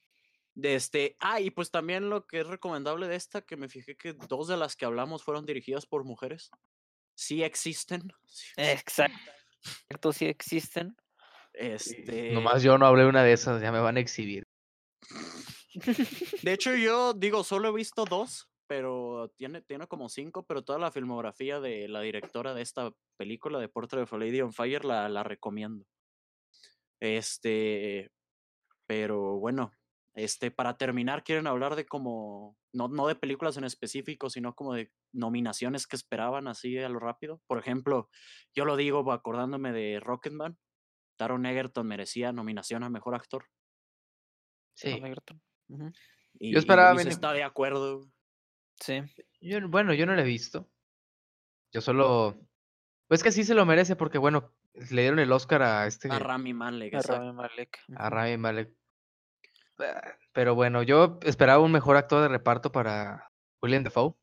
[SPEAKER 2] De este, ah, y pues también lo que es recomendable de esta, que me fijé que dos de las que hablamos fueron dirigidas por mujeres. Sí existen. sí existen.
[SPEAKER 3] Exacto, sí existen.
[SPEAKER 2] Este,
[SPEAKER 1] Nomás yo no hablé una de esas, ya me van a exhibir.
[SPEAKER 2] de hecho, yo digo, solo he visto dos, pero tiene, tiene como cinco, pero toda la filmografía de la directora de esta película de Portrait of a Lady on Fire la, la recomiendo. Este, pero bueno, este, para terminar, quieren hablar de como, no, no de películas en específico, sino como de nominaciones que esperaban así a lo rápido. Por ejemplo, yo lo digo acordándome de Rocketman. Taron Egerton merecía nominación a mejor actor.
[SPEAKER 1] Sí.
[SPEAKER 3] Egerton. Ujú.
[SPEAKER 2] Y,
[SPEAKER 1] Yo esperaba
[SPEAKER 2] y Luis está de acuerdo.
[SPEAKER 3] Sí.
[SPEAKER 1] Yo, no- bueno, yo no la he visto. Yo solo. Pues que sí se lo merece porque, bueno, le dieron el Oscar a este.
[SPEAKER 2] A Rami Malek.
[SPEAKER 3] A. Rami Malek.
[SPEAKER 1] a. Rami Malek. Ah, Pero bueno, yo esperaba un mejor actor de reparto para William Dafoe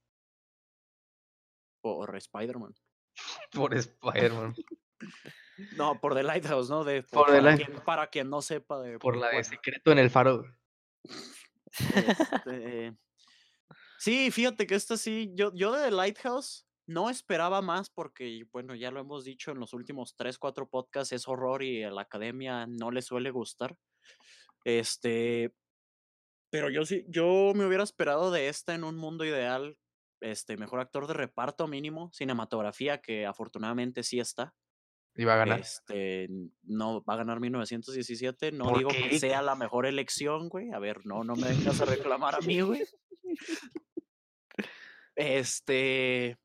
[SPEAKER 2] Por Spider-Man.
[SPEAKER 1] por Spider-Man.
[SPEAKER 2] No, por The Lighthouse, ¿no? De,
[SPEAKER 1] Por The
[SPEAKER 2] para,
[SPEAKER 1] Light-
[SPEAKER 2] quien, para quien no sepa de.
[SPEAKER 1] Por la de
[SPEAKER 2] bueno,
[SPEAKER 1] Secreto en el Faro.
[SPEAKER 2] este, Sí, fíjate que esta sí, yo, yo de The Lighthouse no esperaba más porque, bueno, ya lo hemos dicho en los últimos tres, cuatro podcasts, es horror y a la academia no le suele gustar. Este, pero yo sí, yo me hubiera esperado de esta en un mundo ideal, este, mejor actor de reparto mínimo, cinematografía, que afortunadamente sí está.
[SPEAKER 1] Iba a ganar.
[SPEAKER 2] Este, no va a ganar 1917. No
[SPEAKER 1] ¿Por
[SPEAKER 2] digo
[SPEAKER 1] qué?
[SPEAKER 2] que sea la mejor elección, güey. A ver, no, no me vengas a reclamar a mí, güey. Este,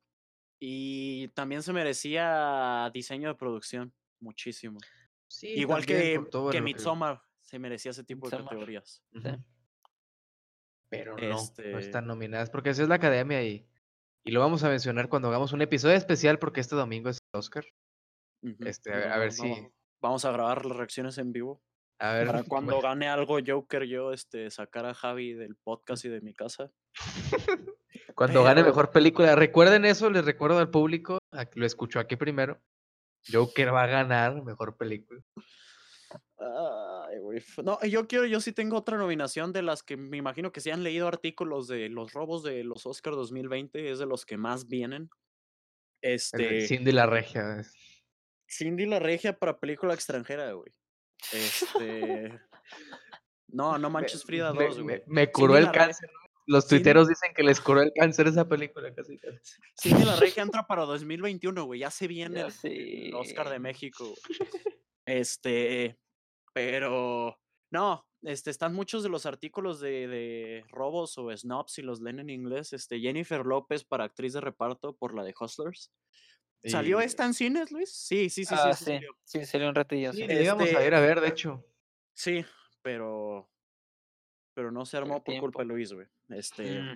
[SPEAKER 2] y también se merecía diseño de producción, muchísimo.
[SPEAKER 1] Sí,
[SPEAKER 2] Igual que, que Midsommar se merecía ese tipo de categorías.
[SPEAKER 1] Pero no, no
[SPEAKER 2] Este-
[SPEAKER 1] están nominadas porque así es la academia y, y lo vamos a mencionar cuando hagamos un episodio especial porque este domingo es el Oscar. Este, a ver- a si-
[SPEAKER 2] Vamos a grabar las reacciones en vivo.
[SPEAKER 1] A ver,
[SPEAKER 2] Para cuando
[SPEAKER 1] bueno,
[SPEAKER 2] gane algo Joker, yo este, sacar a Javi del podcast y de mi casa.
[SPEAKER 1] Cuando gane mejor película. Recuerden eso, les recuerdo al público, a que lo escuchó aquí primero. Joker va a ganar mejor película.
[SPEAKER 2] Ay, No, yo quiero, yo sí tengo otra nominación de las que me imagino que si han leído artículos de los robos de los Oscar 2020, es de los que más vienen. Este,
[SPEAKER 1] Cindy la Regia.
[SPEAKER 2] Cindy la Regia para película extranjera, güey. Este, No, no manches Frida
[SPEAKER 1] Me,
[SPEAKER 2] 2, güey.
[SPEAKER 1] me- me curó
[SPEAKER 2] Cindy
[SPEAKER 1] el cáncer. Los tuiteros dicen que les curó el cáncer esa película casi. casi.
[SPEAKER 2] Cindy la Regia entra para 2021, güey. Ya se viene
[SPEAKER 3] Ya
[SPEAKER 2] el, Oscar de México. güey. Este, pero no, este, están muchos de los artículos de, de robos o snobs, si los leen en inglés. Este, Jennifer López para actriz de reparto por la de Hustlers. ¿Salió
[SPEAKER 1] Y-
[SPEAKER 2] esta en cines, Luis? Sí, sí, sí,
[SPEAKER 3] Ah,
[SPEAKER 2] sí, sí,
[SPEAKER 3] sí,
[SPEAKER 2] salió.
[SPEAKER 3] sí, salió un ratillo.
[SPEAKER 1] Sí,
[SPEAKER 3] sí.
[SPEAKER 1] íbamos a
[SPEAKER 2] Este-
[SPEAKER 1] ir a ver, de hecho.
[SPEAKER 2] Sí, pero pero no se armó por culpa de. Luis, güey. Este,
[SPEAKER 3] Mm,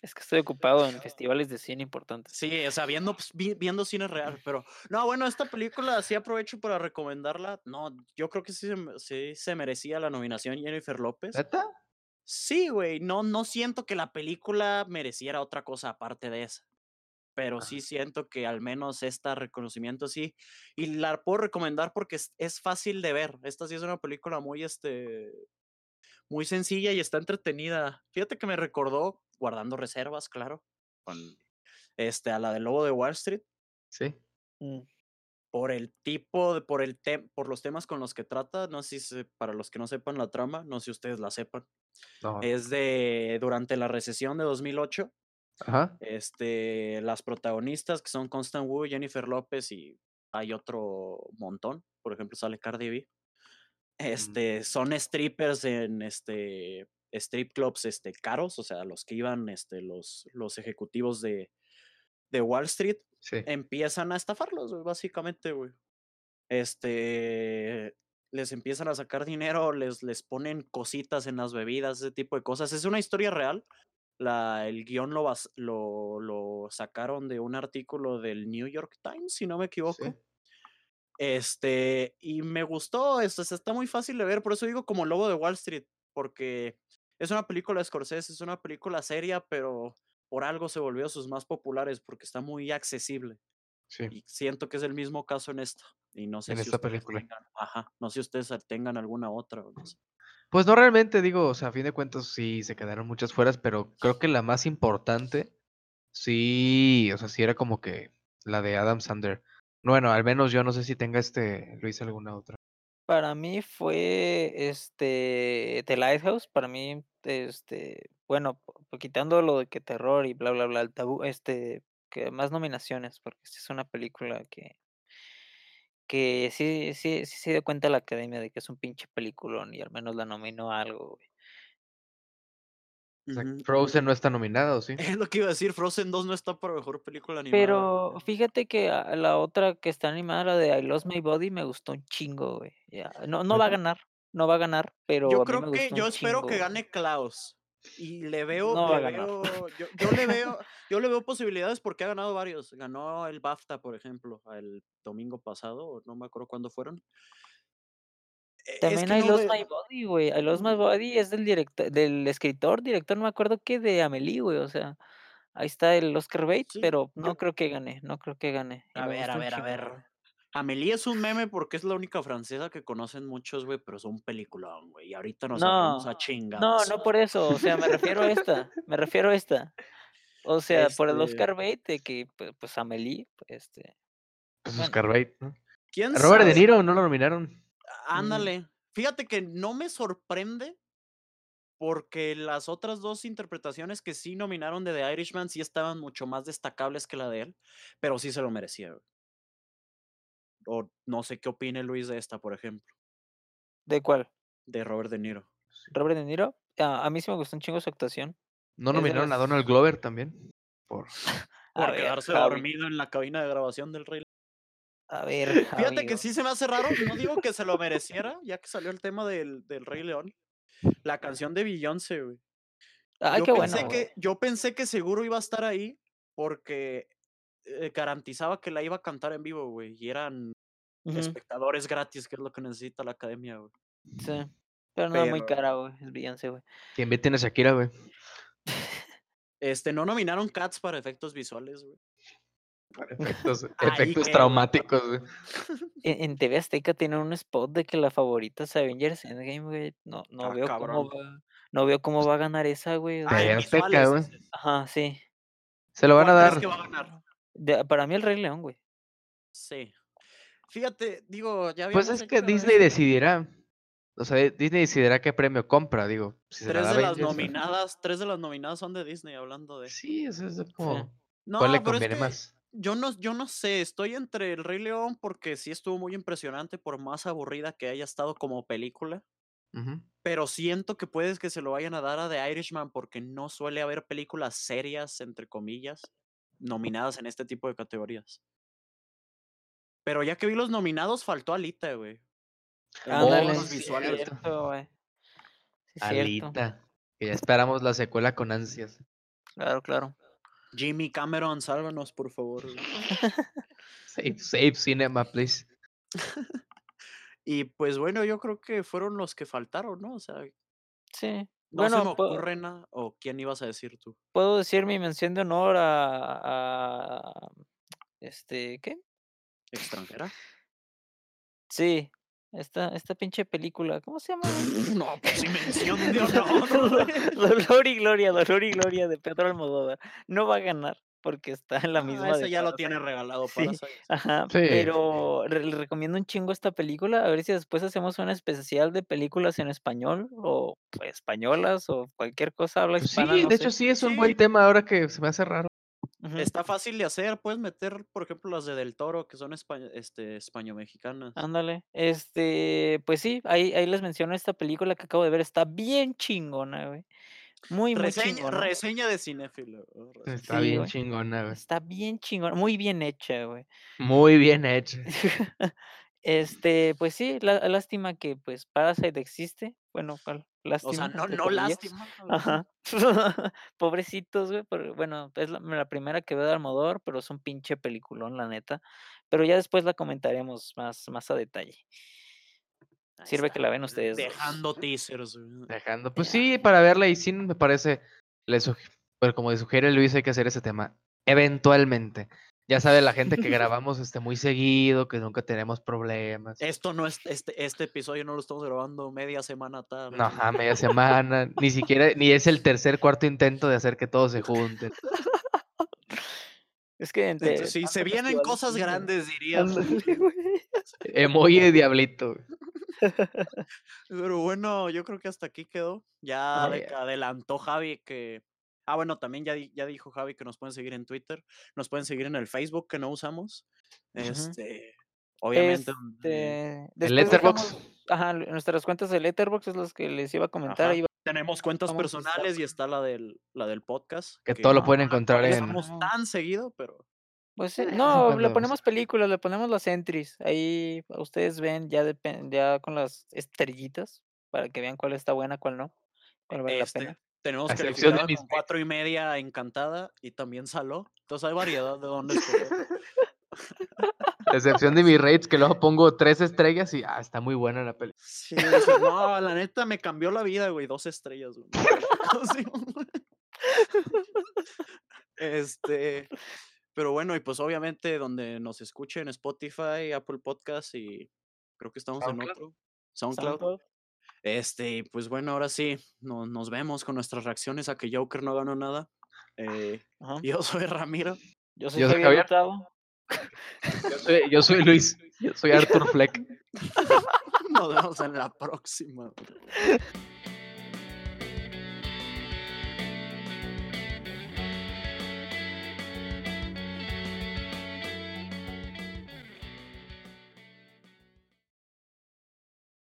[SPEAKER 3] Es que estoy ocupado en festivales de cine importantes.
[SPEAKER 2] Sí, o sea, viendo, pues, vi- viendo cine real, pero no, bueno, esta película sí aprovecho para recomendarla. No, yo creo que sí, sí se merecía la nominación Jennifer López.
[SPEAKER 1] ¿Neta?
[SPEAKER 2] Sí, güey, no, no siento que la película mereciera otra cosa aparte de esa. Pero sí siento que al menos este reconocimiento sí. Y la puedo recomendar porque es, es fácil de ver. Esta sí es una película muy, este, muy sencilla y está entretenida. Fíjate que me recordó, guardando reservas, claro, con, este, a la de Lobo de Wall Street
[SPEAKER 1] Sí.
[SPEAKER 3] Mm,
[SPEAKER 2] por el tipo, de- por el tem- por los temas con los que trata, no sé si para los que no sepan la trama, no sé si ustedes la sepan,
[SPEAKER 1] No.
[SPEAKER 2] es de durante la recesión de 2008,
[SPEAKER 1] Ajá.
[SPEAKER 2] este, las protagonistas que son Constant Wu, Jennifer López y hay otro montón, por ejemplo sale Cardi B, este, son strippers en este strip clubs este caros, o sea, los que iban este los los ejecutivos de de Wall Street
[SPEAKER 1] Sí.
[SPEAKER 2] empiezan a estafarlos, básicamente, güey. Este, les empiezan a sacar dinero, les, les ponen cositas en las bebidas, ese tipo de cosas. Es una historia real. La, el guion lo, lo, lo sacaron de un artículo del New York Times, si no me equivoco.
[SPEAKER 1] sí.
[SPEAKER 2] Este, y me gustó, esto está muy fácil de ver, por eso digo como Lobo de Wall Street, porque es una película de Scorsese, es una película seria, pero por algo se volvió sus más populares, porque está muy accesible.
[SPEAKER 1] Sí.
[SPEAKER 2] Y siento que es el mismo caso en esta. Y no sé
[SPEAKER 1] En
[SPEAKER 2] si
[SPEAKER 1] esta
[SPEAKER 2] ustedes
[SPEAKER 1] película.
[SPEAKER 2] tengan, ajá, no sé si ustedes tengan alguna otra. o no sé.
[SPEAKER 1] Pues no realmente, digo, o sea, a fin de cuentas sí se quedaron muchas fueras, pero creo que la más importante, sí, o sea, sí era como que la de Adam Sandler. Bueno, al menos yo no sé si tenga este, Luis, alguna otra.
[SPEAKER 3] Para mí fue este The Lighthouse, para mí, este, bueno, quitando lo de que terror y bla bla bla, el tabú, este, que más nominaciones, porque es una película que, que sí, sí, sí se dio cuenta la academia de que es un pinche peliculón y al menos la nominó algo, güey.
[SPEAKER 1] O sea,
[SPEAKER 2] Ujú.
[SPEAKER 1] Frozen no está nominado, ¿sí?
[SPEAKER 2] Es lo que iba a decir, Frozen 2 no está para mejor película animada.
[SPEAKER 3] Pero fíjate que a- la otra que está animada, la de I Lost My Body, me gustó un chingo, güey. Ya, No, no va a ganar, no va a ganar, pero
[SPEAKER 2] yo
[SPEAKER 3] a mí
[SPEAKER 2] creo
[SPEAKER 3] me
[SPEAKER 2] que,
[SPEAKER 3] gustó
[SPEAKER 2] yo espero
[SPEAKER 3] chingo,
[SPEAKER 2] que gane Klaus. Y le veo,
[SPEAKER 3] No
[SPEAKER 2] le yo, yo le veo, yo le veo posibilidades porque ha ganado varios. Ganó el BAFTA, por ejemplo, el domingo pasado, o no me acuerdo cuándo fueron. E- es
[SPEAKER 3] También
[SPEAKER 2] que
[SPEAKER 3] I
[SPEAKER 2] no
[SPEAKER 3] Lost My Body, güey. I Lost My Body es del director, del escritor, director, no me acuerdo qué, de Amelie, güey. O sea, ahí está el Oscar Bate,
[SPEAKER 2] Sí,
[SPEAKER 3] pero
[SPEAKER 2] yo-
[SPEAKER 3] no creo que gane, no creo que gane.
[SPEAKER 2] A ver, a ver, a ver.
[SPEAKER 3] güey.
[SPEAKER 2] Amelie es un meme porque es la única francesa que conocen muchos, güey, pero es un peliculón, güey. Y ahorita nos
[SPEAKER 3] No,
[SPEAKER 2] a
[SPEAKER 3] no,
[SPEAKER 2] chingadas.
[SPEAKER 3] no por eso, o sea, me refiero a esta, me refiero a esta. O sea, por el
[SPEAKER 2] Este,
[SPEAKER 3] Oscar Bate, de que, pues, pues Amelie, este,
[SPEAKER 1] Pues
[SPEAKER 3] bueno,
[SPEAKER 1] Oscar Bate, ¿no?
[SPEAKER 2] ¿Quién
[SPEAKER 1] A Robert De? Niro no lo nominaron.
[SPEAKER 2] Ándale. Fíjate que no me sorprende porque las otras dos interpretaciones que sí nominaron de The Irishman sí estaban mucho más destacables que la de él, pero sí se lo merecía. O no sé qué opine Luis de esta, por ejemplo,
[SPEAKER 3] ¿de cuál?
[SPEAKER 2] de Robert De Niro.
[SPEAKER 3] Robert De Niro. A, a mí sí me gustó un chingo su actuación.
[SPEAKER 1] No nominaron a Donald Glover también. Por...
[SPEAKER 2] Por quedarse
[SPEAKER 3] Javi,
[SPEAKER 2] dormido en la cabina de grabación del Rey.
[SPEAKER 3] A ver,
[SPEAKER 2] Fíjate que sí se me hace raro, no digo que se lo mereciera, ya que salió el tema del, del Rey León. La canción de Beyoncé, güey.
[SPEAKER 3] Ay,
[SPEAKER 2] yo
[SPEAKER 3] qué
[SPEAKER 2] pensé
[SPEAKER 3] bueno,
[SPEAKER 2] que yo pensé que seguro iba a estar ahí porque eh, garantizaba que la iba a cantar en vivo, güey, y eran espectadores gratis, que es lo que necesita la academia, güey.
[SPEAKER 3] Sí. Pero no, muy
[SPEAKER 2] Pero-
[SPEAKER 3] cara, güey. Es Beyoncé, güey.
[SPEAKER 1] Que inviten a Shakira, güey.
[SPEAKER 2] Este, no nominaron Cats para efectos visuales, güey.
[SPEAKER 1] Para efectos, traumáticos, güey.
[SPEAKER 3] En, en TV Azteca tiene un spot de que la favorita es Avengers Endgame, güey. No, no
[SPEAKER 2] Ah,
[SPEAKER 3] veo cómo va. No veo cómo va a ganar esa, güey.
[SPEAKER 2] en
[SPEAKER 1] Azteca, güey.
[SPEAKER 3] Ajá, sí.
[SPEAKER 1] Se lo van a
[SPEAKER 2] ¿Cuál crees
[SPEAKER 1] dar.
[SPEAKER 2] que va a ganar?
[SPEAKER 3] De- para mí el Rey León, güey.
[SPEAKER 2] Sí. Fíjate, digo, ya
[SPEAKER 1] Pues es que Disney decidirá. O sea, Disney decidirá qué premio compra, digo. Si se la
[SPEAKER 2] Tres de las
[SPEAKER 1] Avengers,
[SPEAKER 2] nominadas, tres de las nominadas son de Disney, hablando de.
[SPEAKER 1] Sí, eso es como.
[SPEAKER 2] No,
[SPEAKER 1] ¿Cuál le
[SPEAKER 2] pero es
[SPEAKER 1] conviene
[SPEAKER 2] que
[SPEAKER 1] más?
[SPEAKER 2] Yo no, yo no sé, estoy entre el Rey León porque sí estuvo muy impresionante por más aburrida que haya estado como película. Pero siento que puedes que se lo vayan a dar a The Irishman porque no suele haber películas serias, entre comillas, nominadas en este tipo de categorías. Pero ya que vi los nominados, faltó Alita, güey.
[SPEAKER 3] Ándale,
[SPEAKER 2] visuales.
[SPEAKER 1] cierto.
[SPEAKER 3] cierto, güey. Sí, cierto.
[SPEAKER 1] Alita. Que ya esperamos la secuela con ansias.
[SPEAKER 3] Claro, claro.
[SPEAKER 2] Jimmy Cameron, sálvanos, por favor.
[SPEAKER 1] Save, save cinema, please.
[SPEAKER 2] Y pues bueno, yo creo que fueron los que faltaron, ¿no? O sea,
[SPEAKER 3] Sí.
[SPEAKER 2] no
[SPEAKER 3] bueno,
[SPEAKER 2] se me ocurre nada. ¿O quién ibas a decir tú?
[SPEAKER 3] puedo decir mi mención de honor a, a- este, ¿qué?
[SPEAKER 2] ¿Extranjera?
[SPEAKER 3] Sí, esta, esta pinche película, ¿cómo se llama?
[SPEAKER 2] No, pues sí mención de honor. güey.
[SPEAKER 3] Dolor y Gloria, Dolor y Gloria de Pedro Almodóvar. No va a ganar porque está en la
[SPEAKER 2] Ah,
[SPEAKER 3] misma
[SPEAKER 2] ese
[SPEAKER 3] de
[SPEAKER 2] ya lo tiene regalado
[SPEAKER 3] Sí.
[SPEAKER 2] Parasite.
[SPEAKER 3] Ajá,
[SPEAKER 1] Sí.
[SPEAKER 3] pero re- le recomiendo un chingo esta película, a ver si después hacemos un especial de películas en español o pues, españolas o cualquier cosa habla
[SPEAKER 1] Pues
[SPEAKER 3] hispana,
[SPEAKER 1] sí,
[SPEAKER 3] no
[SPEAKER 1] de
[SPEAKER 3] sé.
[SPEAKER 1] hecho sí es un
[SPEAKER 2] Sí.
[SPEAKER 1] buen tema ahora que se me hace raro.
[SPEAKER 2] Está fácil de hacer. Puedes meter, por ejemplo, las de Del Toro, que son espa- este, españo-mexicanas.
[SPEAKER 3] Ándale, este, pues sí, ahí, ahí les menciono esta película que acabo de ver, está bien chingona, güey. Muy, muy
[SPEAKER 2] Reseña,
[SPEAKER 3] chingona.
[SPEAKER 2] reseña de cinéfilo. oh, reseña.
[SPEAKER 1] Está
[SPEAKER 3] Sí,
[SPEAKER 1] bien
[SPEAKER 3] güey.
[SPEAKER 1] chingona, güey.
[SPEAKER 3] Está bien chingona, muy bien hecha, güey.
[SPEAKER 1] Muy bien hecho.
[SPEAKER 3] Este, pues sí, lá- lástima que pues Parasite existe. Bueno,
[SPEAKER 2] O sea, no, no lástima.
[SPEAKER 3] Ajá. Pobrecitos, güey. pero bueno, es la, la primera que veo de Almodóvar, pero es un pinche peliculón, la neta. Pero ya después la comentaremos más, más a detalle.
[SPEAKER 2] Ahí
[SPEAKER 3] Sirve que la ven ustedes dos.
[SPEAKER 2] Dejando teasers. güey.
[SPEAKER 1] Dejando. Pues sí, para verla y sí me parece. Le sugi- pero como sugiere Luis, hay que hacer ese tema. Eventualmente. Ya sabe la gente que grabamos este muy seguido, que nunca tenemos problemas.
[SPEAKER 2] Esto no es, este, este episodio no lo estamos grabando media semana tarde.
[SPEAKER 1] No, ajá, media semana. Ni siquiera, ni es el tercer, cuarto intento de hacer que todos se junten.
[SPEAKER 3] Es que entre
[SPEAKER 2] Entonces, si se vienen cosas
[SPEAKER 3] sí,
[SPEAKER 2] grandes.
[SPEAKER 3] Ándale, güey.
[SPEAKER 1] Emoji de diablito.
[SPEAKER 2] Pero bueno, yo creo que hasta aquí quedó. Ya de-
[SPEAKER 3] ya.
[SPEAKER 2] adelantó Javi que. Ah, bueno, también ya, ya dijo Javi que nos pueden seguir en Twitter, nos pueden seguir en el Facebook que no usamos. Este, obviamente. donde
[SPEAKER 3] Este,
[SPEAKER 1] El
[SPEAKER 3] dejamos- Ajá, nuestras cuentas de Letterboxd es las que les iba a comentar. Iba-
[SPEAKER 2] tenemos cuentas personales y está la del, la del podcast.
[SPEAKER 1] Que todo lo pueden
[SPEAKER 2] no
[SPEAKER 1] encontrar en-
[SPEAKER 2] actualizamos tan seguido, pero.
[SPEAKER 3] Pues
[SPEAKER 1] en
[SPEAKER 3] no, le ponemos películas, le ponemos las entries. Ahí ustedes ven ya, ya con las estrellitas para que vean cuál está buena, cuál no, cuál vale
[SPEAKER 2] Este,
[SPEAKER 3] la pena.
[SPEAKER 2] Tenemos
[SPEAKER 1] excepción de
[SPEAKER 2] con cuatro y media encantada y también saló. Entonces hay variedad de dónde escoger.
[SPEAKER 1] A excepción de mis rates, que luego pongo tres estrellas y ah, está muy buena la peli.
[SPEAKER 2] Sí, dices, no, la neta me cambió la vida, güey. Dos estrellas, güey. Este, pero bueno, y pues obviamente donde nos escuchen Spotify, Apple Podcast y creo que estamos en otro. SoundCloud.
[SPEAKER 3] SoundCloud.
[SPEAKER 2] Este, pues bueno, ahora sí, no- nos vemos con nuestras reacciones a que Joker no ganó nada. Eh,
[SPEAKER 3] Ajá.
[SPEAKER 2] yo soy Ramiro.
[SPEAKER 3] Yo soy
[SPEAKER 1] Yo soy
[SPEAKER 3] Javier.
[SPEAKER 1] Yo soy, yo soy Luis. Yo soy Arthur Fleck.
[SPEAKER 2] Nos vemos en la próxima.